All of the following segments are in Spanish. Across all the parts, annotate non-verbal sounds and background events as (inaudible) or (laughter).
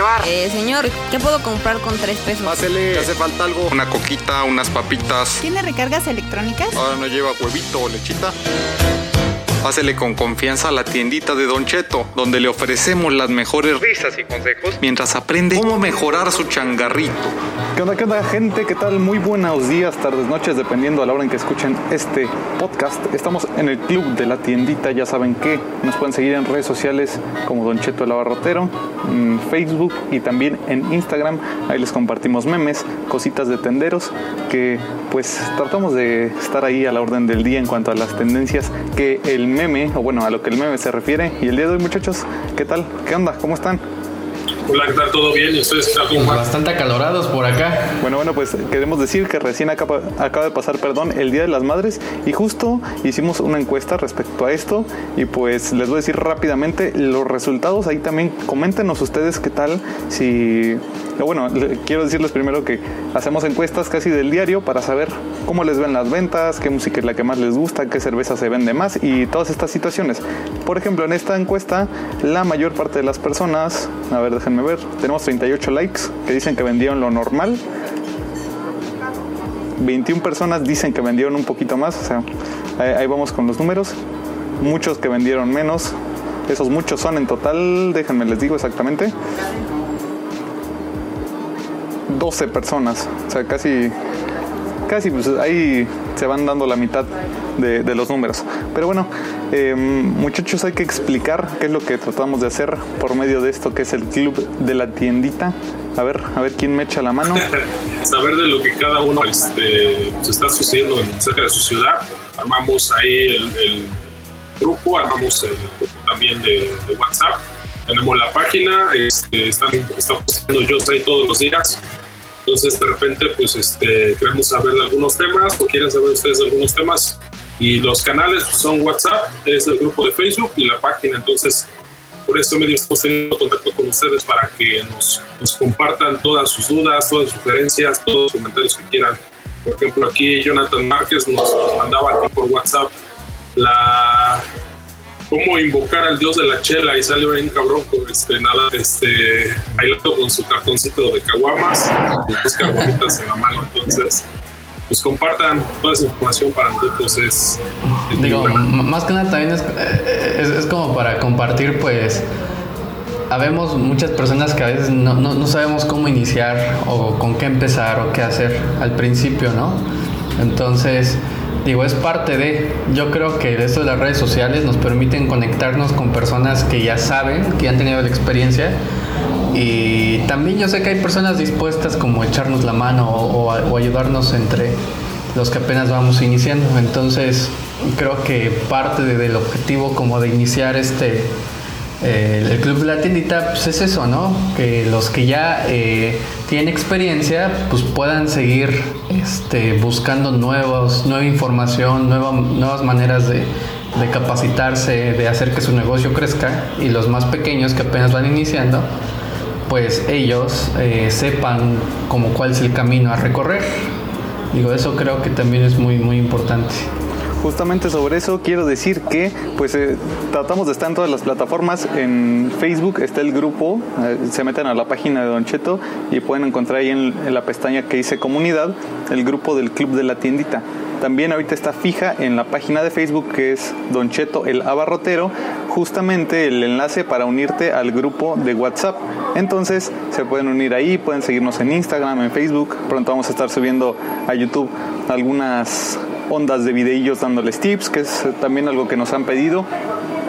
llevar? Eh, señor, ¿qué puedo comprar con tres pesos? Pásele, ¿le hace falta algo? Una coquita, unas papitas. ¿Tiene recargas electrónicas? Ahora no lleva huevito o lechita. Pásele con confianza a la tiendita de Don Cheto, donde le ofrecemos las mejores risas y consejos mientras aprende cómo mejorar su changarrito. ¿Qué onda, qué onda, gente? ¿Qué tal? Muy buenos días, tardes, noches, dependiendo a la hora en que escuchen este podcast. Estamos en el club de la tiendita, ya saben que nos pueden seguir en redes sociales como Don Cheto el Abarrotero, Facebook y también en Instagram. Ahí les compartimos memes, cositas de tenderos, que pues tratamos de estar ahí a la orden del día en cuanto a las tendencias que el meme, o bueno, a lo que el meme se refiere. Y el día de hoy, muchachos, ¿qué tal? ¿Qué onda? ¿Cómo están? Hola, ¿qué tal? ¿Todo bien? ¿Y ustedes qué tal? ¿Cómo van? Bastante acalorados por acá. Bueno, bueno, pues queremos decir que recién acaba, acaba de pasar, perdón, el Día de las Madres y justo hicimos una encuesta respecto a esto y pues les voy a decir rápidamente los resultados. Ahí también coméntenos ustedes qué tal, si... Bueno, le- quiero decirles primero que hacemos encuestas casi del diario para saber cómo les ven las ventas, qué música es la que más les gusta, qué cerveza se vende más y todas estas situaciones. Por ejemplo, en esta encuesta, la mayor parte de las personas, a ver, déjenme ver, tenemos 38 likes que dicen que vendieron lo normal. 21 personas dicen que vendieron un poquito más, o sea, ahí, vamos con los números. Muchos que vendieron menos, esos muchos son en total, déjenme les digo exactamente. 12 personas, o sea, casi casi pues ahí se van dando la mitad de, de los números. Pero bueno, eh, muchachos, hay que explicar qué es lo que tratamos de hacer por medio de esto que es el club de la tiendita. A ver, a ver quién me echa la mano. (laughs) Saber de lo que cada uno este, pues, está sucediendo en- cerca de su ciudad. Armamos ahí el, el grupo, armamos el grupo también de, de WhatsApp. Tenemos la página, este, están, estamos haciendo yo ahí todos los días. Entonces, de repente, pues este, queremos saber algunos temas o quieren saber ustedes de algunos temas. Y los canales son WhatsApp, es el grupo de Facebook y la página. Entonces, por este medio estamos teniendo contacto con ustedes para que nos, nos compartan todas sus dudas, todas sus sugerencias, todos los comentarios que quieran. Por ejemplo, aquí Jonathan Márquez nos mandaba aquí por WhatsApp la cómo invocar al dios de la chela y sale un cabrón con este nada este bailando con su cartoncito de caguamas y dos caguamitas en la mano entonces pues compartan toda esa información para nosotros es, es Digo, más que nada también es, eh, es, es como para compartir, pues, habemos muchas personas que a veces no, no, no sabemos cómo iniciar o con qué empezar o qué hacer al principio, ¿no? Entonces, digo, es parte de, yo creo que esto de las redes sociales nos permiten conectarnos con personas que ya saben, que ya han tenido la experiencia y también yo sé que hay personas dispuestas como echarnos la mano o, ayudarnos entre los que apenas vamos iniciando. Entonces creo que parte de- del objetivo como de iniciar este eh, el club de la pues es eso, ¿no? Que los que ya eh, tienen experiencia pues puedan seguir este, buscando nuevos, nueva información, nueva- nuevas maneras de, de capacitarse, de hacer que su negocio crezca y los más pequeños que apenas van iniciando pues ellos eh, sepan como cuál es el camino a recorrer. Digo, eso creo que también es muy, muy importante. Justamente sobre eso quiero decir que pues eh, tratamos de estar en todas las plataformas. En Facebook está el grupo, eh, se meten a la página de Don Cheto y pueden encontrar ahí en, en la pestaña que dice comunidad el grupo del club de la tiendita. También ahorita está fija en la página de Facebook que es Don Cheto el Abarrotero, justamente el enlace para unirte al grupo de WhatsApp. Entonces se pueden unir ahí, pueden seguirnos en Instagram, en Facebook. Pronto vamos a estar subiendo a YouTube algunas ondas de videillos dándoles tips, que es también algo que nos han pedido.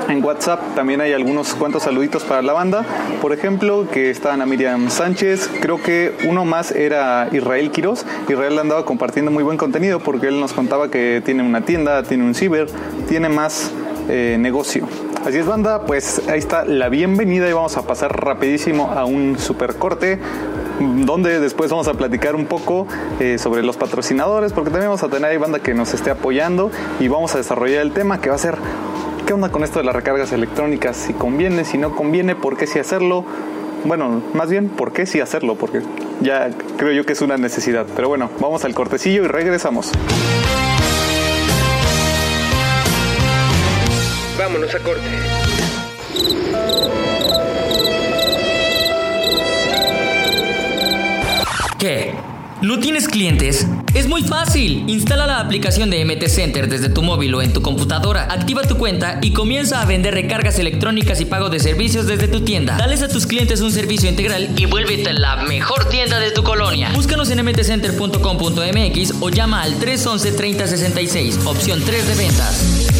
En WhatsApp también hay algunos cuantos saluditos para la banda. Por ejemplo, que está Ana Miriam Sánchez. Creo que uno más era Israel Quiroz. Israel andaba compartiendo muy buen contenido porque él nos contaba que tiene una tienda, tiene un ciber, tiene más eh, negocio. Así es, banda, pues ahí está la bienvenida y vamos a pasar rapidísimo a un super corte donde después vamos a platicar un poco eh, sobre los patrocinadores, porque también vamos a tener ahí banda que nos esté apoyando y vamos a desarrollar el tema que va a ser qué onda con esto de las recargas electrónicas, si conviene, si no conviene, por qué sí hacerlo. Bueno, más bien, ¿por qué sí hacerlo? Porque ya creo yo que es una necesidad. Pero bueno, vamos al cortecillo y regresamos. Vámonos a corte. ¿Qué? ¿No tienes clientes? Es muy fácil. Instala la aplicación de MT Center desde tu móvil o en tu computadora. Activa tu cuenta y comienza a vender recargas electrónicas y pago de servicios desde tu tienda. Dales a tus clientes un servicio integral y vuélvete la mejor tienda de tu colonia. Búscanos en mtcenter.com.mx o llama al 311 3066, opción 3 de ventas.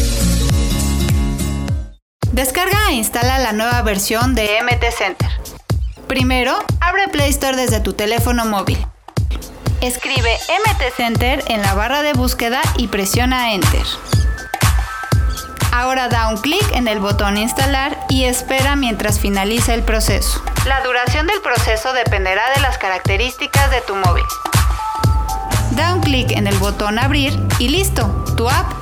Descarga e instala la nueva versión de MT Center. Primero, abre Play Store desde tu teléfono móvil. Escribe MT Center en la barra de búsqueda y presiona Enter. Ahora da un clic en el botón Instalar y espera mientras finaliza el proceso. La duración del proceso dependerá de las características de tu móvil. Da un clic en el botón Abrir y listo, tu app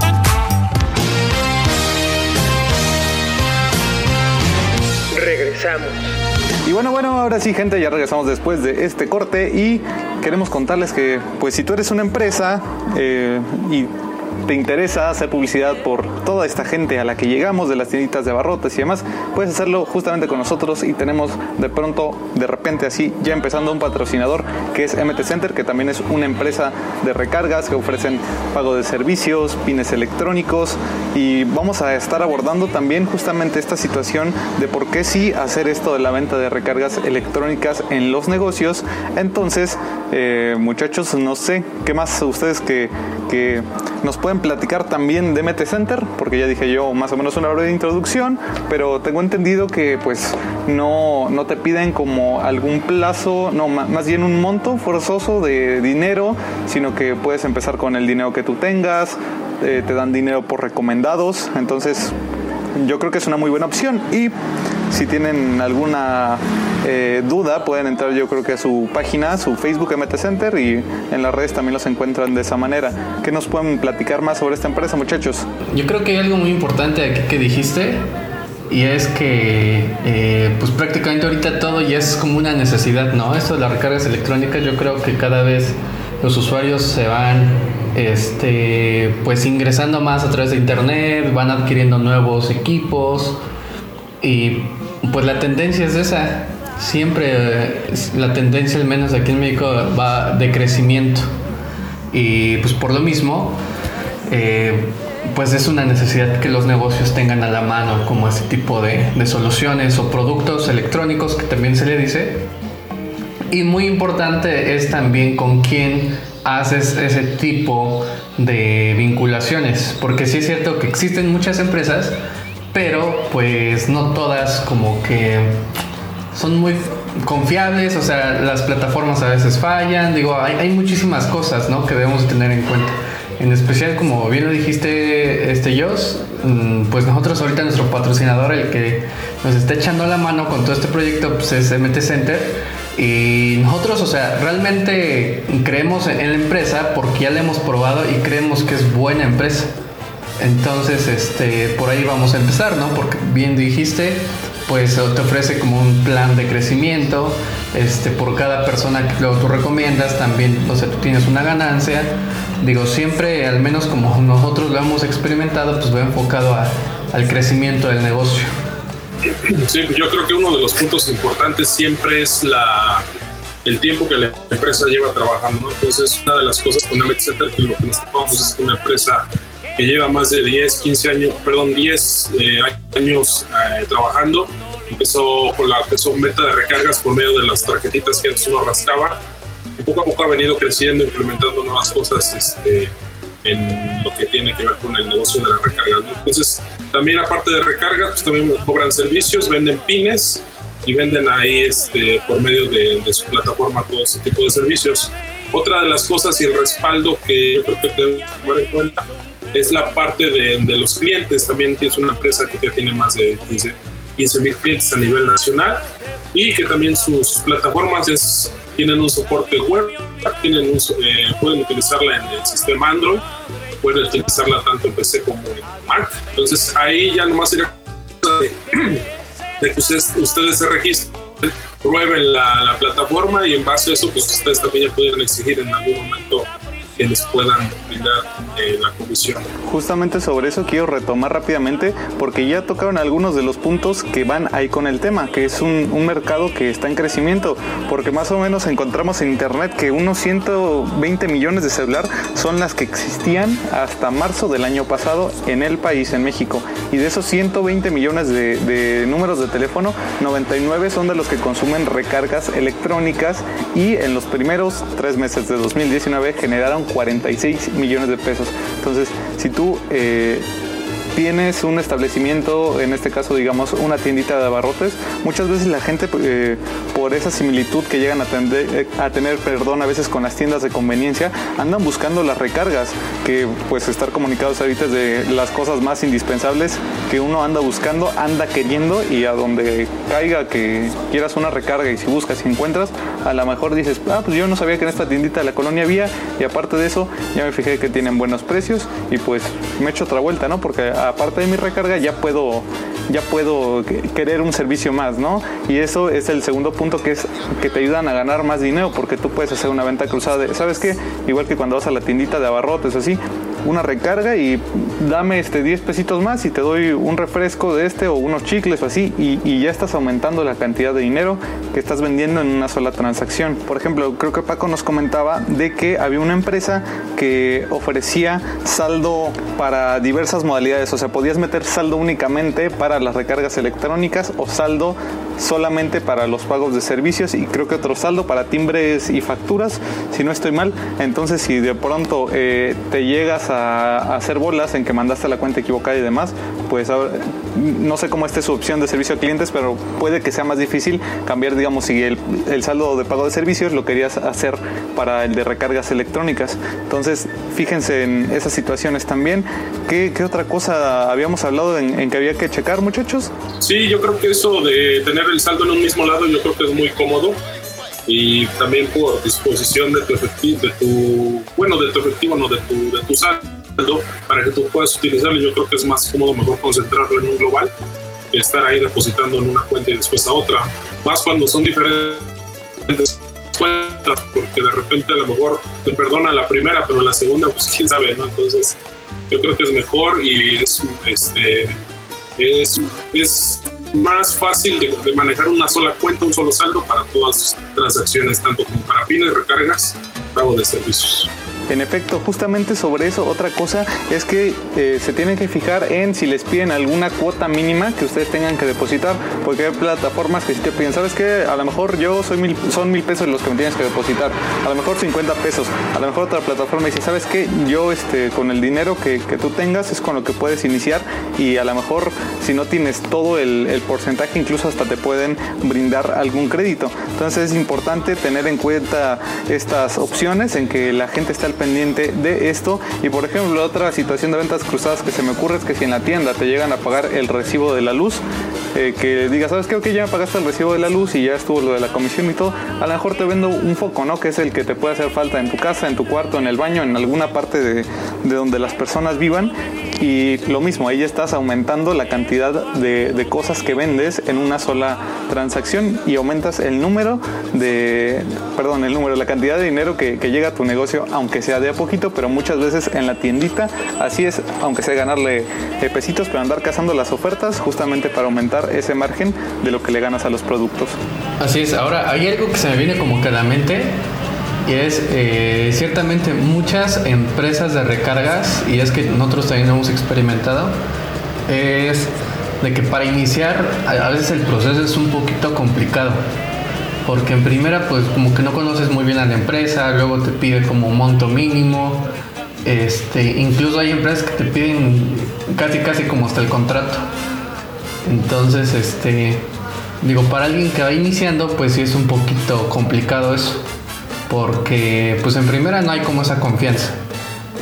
Regresamos. Y bueno, bueno, ahora sí, gente, ya regresamos después de este corte y queremos contarles que, pues, si tú eres una empresa eh, y te interesa hacer publicidad por toda esta gente a la que llegamos de las tienditas de barrotes y demás, puedes hacerlo justamente con nosotros y tenemos de pronto, de repente así, ya empezando un patrocinador que es MT Center, que también es una empresa de recargas que ofrecen pago de servicios, pines electrónicos y vamos a estar abordando también justamente esta situación de por qué sí hacer esto de la venta de recargas electrónicas en los negocios. Entonces, eh, muchachos, no sé, ¿qué más ustedes que nos pueden platicar también de MT Center, porque ya dije yo más o menos una breve introducción, pero tengo entendido que pues no, no te piden como algún plazo, no, más bien un monto forzoso de dinero, sino que puedes empezar con el dinero que tú tengas, eh, te dan dinero por recomendados, entonces yo creo que es una muy buena opción. Y si tienen alguna eh, duda pueden entrar yo creo que a su página, su Facebook MT Center y en las redes también los encuentran de esa manera. ¿Qué nos pueden platicar más sobre esta empresa muchachos? Yo creo que hay algo muy importante aquí que dijiste y es que eh, pues prácticamente ahorita todo ya es como una necesidad, ¿no? Esto de las recargas electrónicas yo creo que cada vez los usuarios se van este pues ingresando más a través de internet, van adquiriendo nuevos equipos y pues la tendencia es esa. Siempre eh, la tendencia, al menos aquí en México, va de crecimiento. Y pues por lo mismo, eh, pues es una necesidad que los negocios tengan a la mano como ese tipo de, de, soluciones o productos electrónicos que también se le dice. Y muy importante es también con quién haces ese tipo de vinculaciones, porque sí es cierto que existen muchas empresas pero pues no todas como que son muy confiables, o sea, las plataformas a veces fallan, digo, hay, muchísimas cosas, ¿no? Que debemos tener en cuenta. En especial, como bien lo dijiste, este mm, pues nosotros ahorita nuestro patrocinador, el que nos está echando la mano con todo este proyecto, pues es MT Center. Y nosotros, o sea, realmente creemos en la empresa porque ya la hemos probado y creemos que es buena empresa. Entonces, este, por ahí vamos a empezar, ¿no? Porque bien dijiste, pues te ofrece como un plan de crecimiento, este, por cada persona que luego tú recomiendas, también, o sea, tú tienes una ganancia. Digo, siempre, al menos como nosotros lo hemos experimentado, pues va enfocado al crecimiento del negocio. Sí, yo creo que uno de los puntos importantes siempre es la, el tiempo que la empresa lleva trabajando. ¿no? Entonces, una de las cosas con Amet Center que lo que nos es que una empresa que lleva más de 10, 15 años, perdón, 10 eh, años eh, trabajando. Empezó con la empezó meta de recargas por medio de las tarjetitas que antes uno rascaba. Y poco a poco ha venido creciendo, implementando nuevas cosas este, en lo que tiene que ver con el negocio de la recarga. Entonces, también aparte de recargas, pues también cobran servicios, venden pines y venden ahí este, por medio de, de su plataforma todo ese tipo de servicios. Otra de las cosas y el respaldo que yo creo que debemos tomar en cuenta es la parte de, de, los clientes. También es una empresa que ya tiene más de 15 mil clientes a nivel nacional y que también sus plataformas es, tienen un soporte web tienen eh, pueden utilizarla en el sistema Android, pueden utilizarla tanto en PC como en Mac. Entonces ahí ya nomás sería de, (clears throat) de que ustedes, ustedes se registren, prueben la, la, plataforma y en base a eso pues ustedes también ya pueden exigir en algún momento que les puedan eh, la comisión. Justamente sobre eso quiero retomar rápidamente porque ya tocaron algunos de los puntos que van ahí con el tema, que es un, un, mercado que está en crecimiento, porque más o menos encontramos en internet que unos 120 millones de celular son las que existían hasta marzo del año pasado en el país, en México. Y de esos 120 millones de, de números de teléfono, 99 son de los que consumen recargas electrónicas y en los primeros tres meses de 2019 generaron 46 millones de pesos. Entonces, si tú eh, tienes un establecimiento, en este caso digamos una tiendita de abarrotes, muchas veces la gente eh, por esa similitud que llegan eh, a, tener, perdón, a veces con las tiendas de conveniencia, andan buscando las recargas, que pues estar comunicados ahorita es de las cosas más indispensables que uno anda buscando, anda queriendo y a donde caiga que quieras una recarga y si buscas y encuentras, a lo mejor dices, ah, pues yo no sabía que en esta tiendita de la colonia había y aparte de eso ya me fijé que tienen buenos precios y pues me echo otra vuelta, ¿no? Porque aparte de mi recarga ya puedo ya puedo querer un servicio más, ¿no? Y eso es el segundo punto que es que te ayudan a ganar más dinero porque tú puedes hacer una venta cruzada de, ¿sabes qué? Igual que cuando vas a la tiendita de abarrotes así, una recarga y dame este 10 pesitos más y te doy un refresco de este o unos chicles o así y, ya estás aumentando la cantidad de dinero que estás vendiendo en una sola transacción. Por ejemplo, creo que Paco nos comentaba de que había una empresa que ofrecía saldo para diversas modalidades, o sea, podías meter saldo únicamente para las recargas electrónicas o saldo solamente para los pagos de servicios y creo que otro saldo para timbres y facturas, si no estoy mal. Entonces, si de pronto eh, te llegas a, hacer bolas en que mandaste la cuenta equivocada y demás, pues no sé cómo esté su opción de servicio a clientes, pero puede que sea más difícil cambiar, digamos, si el, saldo de pago de servicios lo querías hacer para el de recargas electrónicas. Entonces, fíjense en esas situaciones también. ¿Qué, otra cosa habíamos hablado en que había que checar, muchachos? Sí, yo creo que eso de tener el saldo en un mismo lado yo creo que es muy cómodo y también por disposición de tu efectivo, de tu, bueno, de tu efectivo, no de tu, de tu saldo, para que tú puedas utilizarlo. Yo creo que es más cómodo, mejor concentrarlo en un global que estar ahí depositando en una cuenta y después a otra. Más cuando son diferentes cuentas, porque de repente a lo mejor te perdona la primera, pero la segunda, pues quién sabe, ¿no? Entonces, yo creo que es mejor y es, este, es, es más fácil de, manejar una sola cuenta, un solo saldo para todas las transacciones, tanto como para fines, recargas, pago de servicios. En efecto, justamente sobre eso, otra cosa es que eh, se tienen que fijar en si les piden alguna cuota mínima que ustedes tengan que depositar, porque hay plataformas que si te piden, ¿sabes qué? A lo mejor yo soy mil, son mil pesos los que me tienes que depositar, a lo mejor 50 pesos, a lo mejor otra plataforma dice, ¿sabes qué? Yo este, con el dinero que, que tú tengas es con lo que puedes iniciar y a lo mejor si no tienes todo el, el porcentaje, incluso hasta te pueden brindar algún crédito. Entonces es importante tener en cuenta estas opciones en que la gente está al pendiente de esto. Y por ejemplo, otra situación de ventas cruzadas que se me ocurre es que si en la tienda te llegan a pagar el recibo de la luz, eh, que digas, ¿sabes qué? Ok, ya me pagaste el recibo de la luz y ya estuvo lo de la comisión y todo. A lo mejor te vendo un foco, ¿no? Que es el que te puede hacer falta en tu casa, en tu cuarto, en el baño, en alguna parte de, de donde las personas vivan. Y lo mismo, ahí estás aumentando la cantidad de, de, cosas que vendes en una sola transacción y aumentas el número de, perdón, el número, la cantidad de dinero que, que llega a tu negocio, aunque sea de a poquito, pero muchas veces en la tiendita, así es, aunque sea ganarle eh, pesitos, pero andar cazando las ofertas justamente para aumentar ese margen de lo que le ganas a los productos. Así es, ahora hay algo que se me viene como que a la mente y es eh, ciertamente muchas empresas de recargas, y es que nosotros también hemos experimentado, es de que para iniciar a veces el proceso es un poquito complicado. Porque en primera pues como que no conoces muy bien a la empresa, luego te pide como un monto mínimo, este, incluso hay empresas que te piden casi casi como hasta el contrato. Entonces, este, digo, para alguien que va iniciando pues sí es un poquito complicado eso porque pues en primera no hay como esa confianza.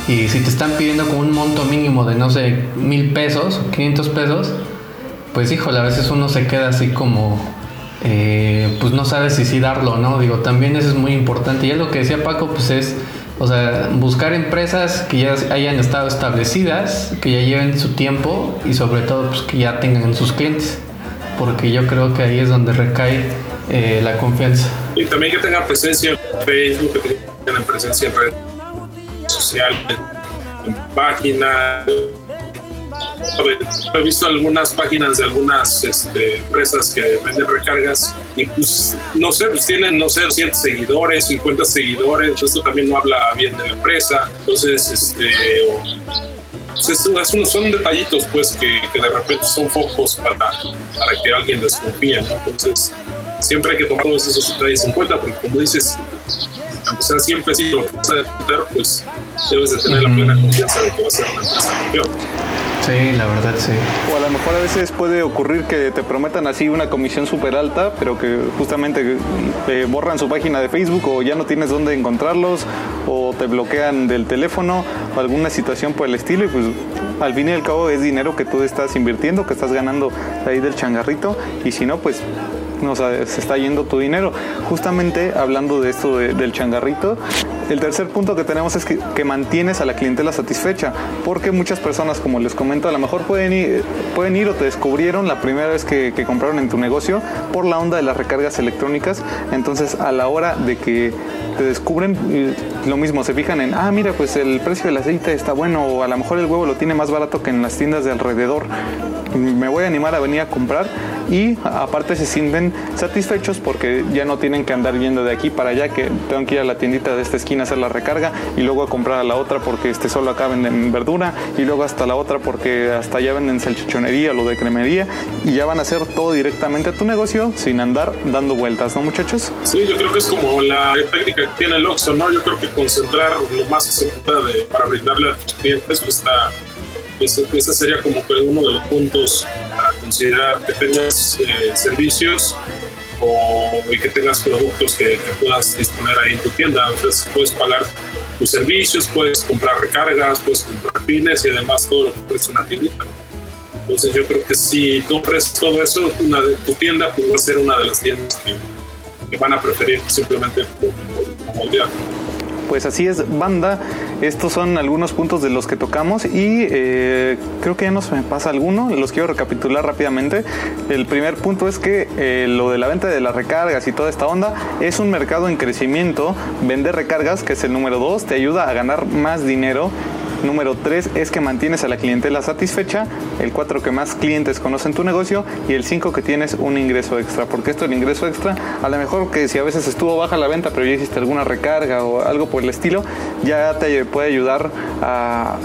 Y si te están pidiendo como un monto mínimo de no sé, mil pesos, 500 pesos, pues híjole, a veces uno se queda así como, eh, pues no sabes si sí darlo no. Digo, también eso es muy importante. Y es lo que decía Paco, pues es, o sea, buscar empresas que ya hayan estado establecidas, que ya lleven su tiempo y sobre todo pues que ya tengan sus clientes. Porque yo creo que ahí es donde recae eh, la confianza. Y también que tengan presencia en Facebook, que tengan presencia en redes sociales, en páginas. He visto algunas páginas de algunas este, empresas que venden recargas y pues no sé, pues tienen, no sé, 100 seguidores, 50 seguidores, esto también no habla bien de la empresa, entonces, este, pues, son detallitos pues que, de repente son focos para, para que alguien desconfíe, entonces siempre hay que tomar todos esos detalles en cuenta porque como dices, aunque sea siempre si lo vas a pues debes de tener la plena confianza de que va a ser una empresa Sí, la verdad sí. O a lo mejor a veces puede ocurrir que te prometan así una comisión súper alta, pero que justamente te borran su página de Facebook o ya no tienes dónde encontrarlos o te bloquean del teléfono o alguna situación por el estilo y pues al fin y al cabo es dinero que tú estás invirtiendo, que estás ganando ahí del changarrito y si no pues no, se está yendo tu dinero. Justamente hablando de esto del changarrito, el tercer punto que tenemos es que, mantienes a la clientela satisfecha, porque muchas personas, como les comento, a lo mejor pueden ir, pueden ir o te descubrieron la primera vez que, compraron en tu negocio por la onda de las recargas electrónicas. Entonces, a la hora de que te descubren, lo mismo, se fijan en, ah, mira, pues el precio del aceite está bueno, o a lo mejor el huevo lo tiene más barato que en las tiendas de alrededor. Me voy a animar a venir a comprar y aparte se sienten satisfechos porque ya no tienen que andar yendo de aquí para allá, que tengo que ir a la tiendita de esta esquina a hacer la recarga y luego a comprar a la otra porque este solo acá venden verdura y luego hasta la otra porque hasta allá venden salchichonería, lo de cremería y ya van a hacer todo directamente a tu negocio sin andar dando vueltas, ¿no muchachos? Sí, yo creo que es como la técnica que tiene el Oxxo, ¿no? Yo creo que concentrar lo más para brindarle a tus clientes pues está ese, sería como que uno de los puntos a considerar que tengas eh, servicios o, y que tengas productos que, puedas disponer ahí en tu tienda. Entonces puedes pagar tus servicios, puedes comprar recargas, puedes comprar pines y además todo lo que ofrece una tiendita. Entonces yo creo que si tú ofreces todo eso, una de, tu tienda pues, va a ser una de las tiendas que, van a preferir simplemente por comodidad pues así es, banda. Estos son algunos puntos de los que tocamos y eh, creo que ya no se me pasa alguno. Los quiero recapitular rápidamente. El primer punto es que eh, lo de la venta de las recargas y toda esta onda es un mercado en crecimiento. Vender recargas, que es el número dos, te ayuda a ganar más dinero Número 3 es que mantienes a la clientela satisfecha. El 4 que más clientes conocen tu negocio. Y el 5 que tienes un ingreso extra. Porque esto el ingreso extra, a lo mejor que si a veces estuvo baja la venta, pero ya hiciste alguna recarga o algo por el estilo, ya te puede ayudar a,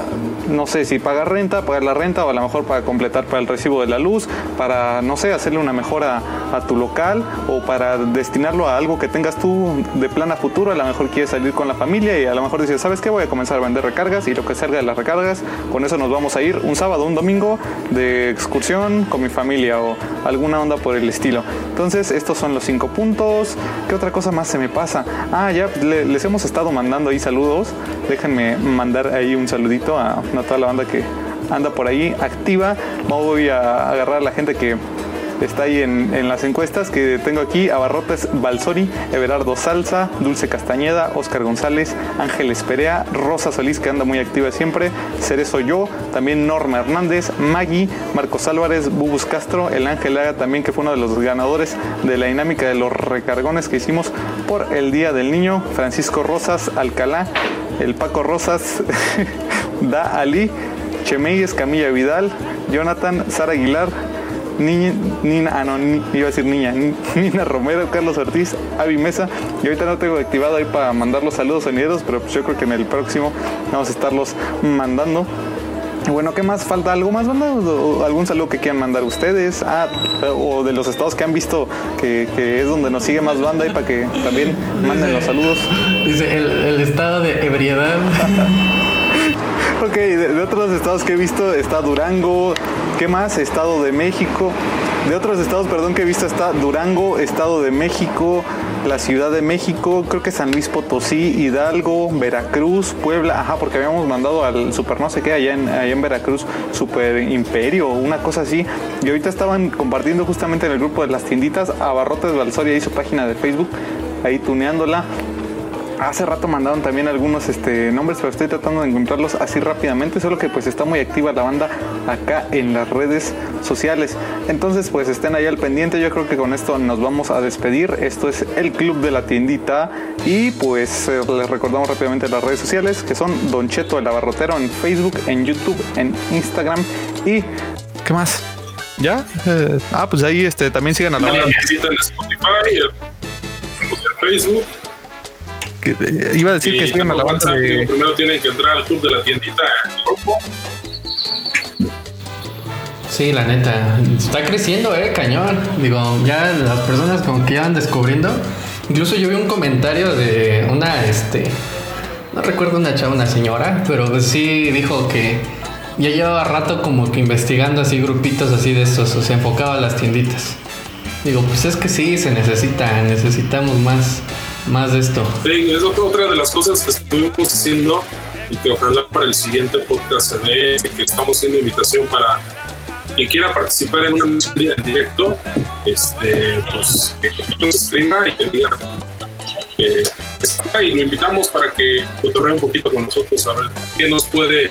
no sé, si pagar renta, pagar la renta o a lo mejor para completar para el recibo de la luz, para, no sé, hacerle una mejora a tu local o para destinarlo a algo que tengas tú de plan a futuro. A lo mejor quieres salir con la familia y a lo mejor dices, ¿sabes qué? Voy a comenzar a vender recargas y lo que sea de las recargas. Con eso nos vamos a ir un sábado, un domingo de excursión con mi familia o alguna onda por el estilo. Entonces, estos son los cinco puntos. ¿Qué otra cosa más se me pasa? Ah, ya les hemos estado mandando ahí saludos. Déjenme mandar ahí un saludito a, a toda la banda que anda por ahí activa. Voy a agarrar a la gente que está ahí en, las encuestas que tengo aquí Abarrotes Balsori, Everardo Salsa, Dulce Castañeda, Oscar González, Ángeles Perea, Rosa Solís que anda muy activa siempre, Cerezo Yo, también Norma Hernández, Maggie, Marcos Álvarez, Bubus Castro, el Ángel Haga también que fue uno de los ganadores de la dinámica de los recargones que hicimos por el Día del Niño, Francisco Rosas Alcalá, el Paco Rosas, (laughs) Da Ali, Chemey Escamilla Vidal, Jonathan, Sara Aguilar, Niña, Nina, ah no, iba a decir niña, (laughs) Nina Romero, Carlos Ortiz, Avi Mesa. Y ahorita no tengo activado ahí para mandar los saludos sonideros, pero pues yo creo que en el próximo vamos a estarlos mandando. Bueno, ¿qué más? ¿Falta algo más, banda? ¿Algún saludo que quieran mandar ustedes? Ah, o de los estados que han visto que, es donde nos sigue más banda y para que también manden los saludos. Dice, el, estado de ebriedad. (laughs) ok, de, otros estados que he visto está Durango, ¿qué más? Estado de México. de otros estados, perdón, que he visto está Durango, Estado de México, la Ciudad de México, creo que San Luis Potosí, Hidalgo, Veracruz, Puebla, ajá, porque habíamos mandado al super no sé qué allá en, allá en Veracruz, Super Imperio, una cosa así. Y ahorita estaban compartiendo justamente en el grupo de las tienditas, Abarrotes Valsoria y su página de Facebook, ahí tuneándola. Hace rato mandaron también algunos este, nombres, pero estoy tratando de encontrarlos así rápidamente, solo que pues está muy activa la banda acá en las redes sociales. Entonces pues estén ahí al pendiente, yo creo que con esto nos vamos a despedir. Esto es el Club de la Tiendita y pues eh, les recordamos rápidamente las redes sociales que son Don Cheto el Abarrotero en Facebook, en YouTube, en Instagram y... ¿Qué más? ¿Ya? Eh, ah, pues ahí este, también sigan a la banda. en Spotify, en Facebook iba a decir que sigan a la banda de... Primero tienen que entrar al club de la tiendita Sí, la neta, está creciendo, eh, cañón. Digo, ya las personas como que van descubriendo. Incluso yo vi un comentario de una, este, no recuerdo una chava, una señora, pero pues sí dijo que ya llevaba rato como que investigando así grupitos así de estos, o se enfocaba a las tienditas. Digo, pues es que sí, se necesita, necesitamos más más de esto. Sí, es otra de las cosas que estuvimos haciendo y que ojalá para el siguiente podcast se ve, que estamos haciendo invitación para quien quiera participar en una en directo, este, pues que nos escriba y que diga que está y lo invitamos para que cotorree un poquito con nosotros a ver qué nos puede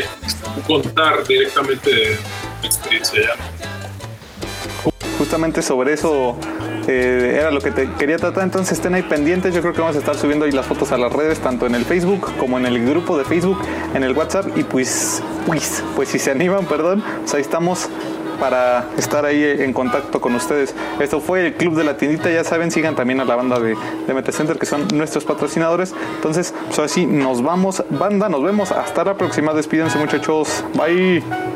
contar directamente de experiencia ya. Justamente sobre eso eh, era lo que te quería tratar, entonces estén ahí pendientes. Yo creo que vamos a estar subiendo ahí las fotos a las redes, tanto en el Facebook como en el grupo de Facebook, en el WhatsApp. Y pues, pues, pues si se animan, perdón, pues ahí estamos para estar ahí en contacto con ustedes. Esto fue el Club de la Tiendita, ya saben, sigan también a la banda de, de que son nuestros patrocinadores. Entonces, pues así nos vamos, banda, nos vemos, hasta la próxima, despídense muchachos, bye.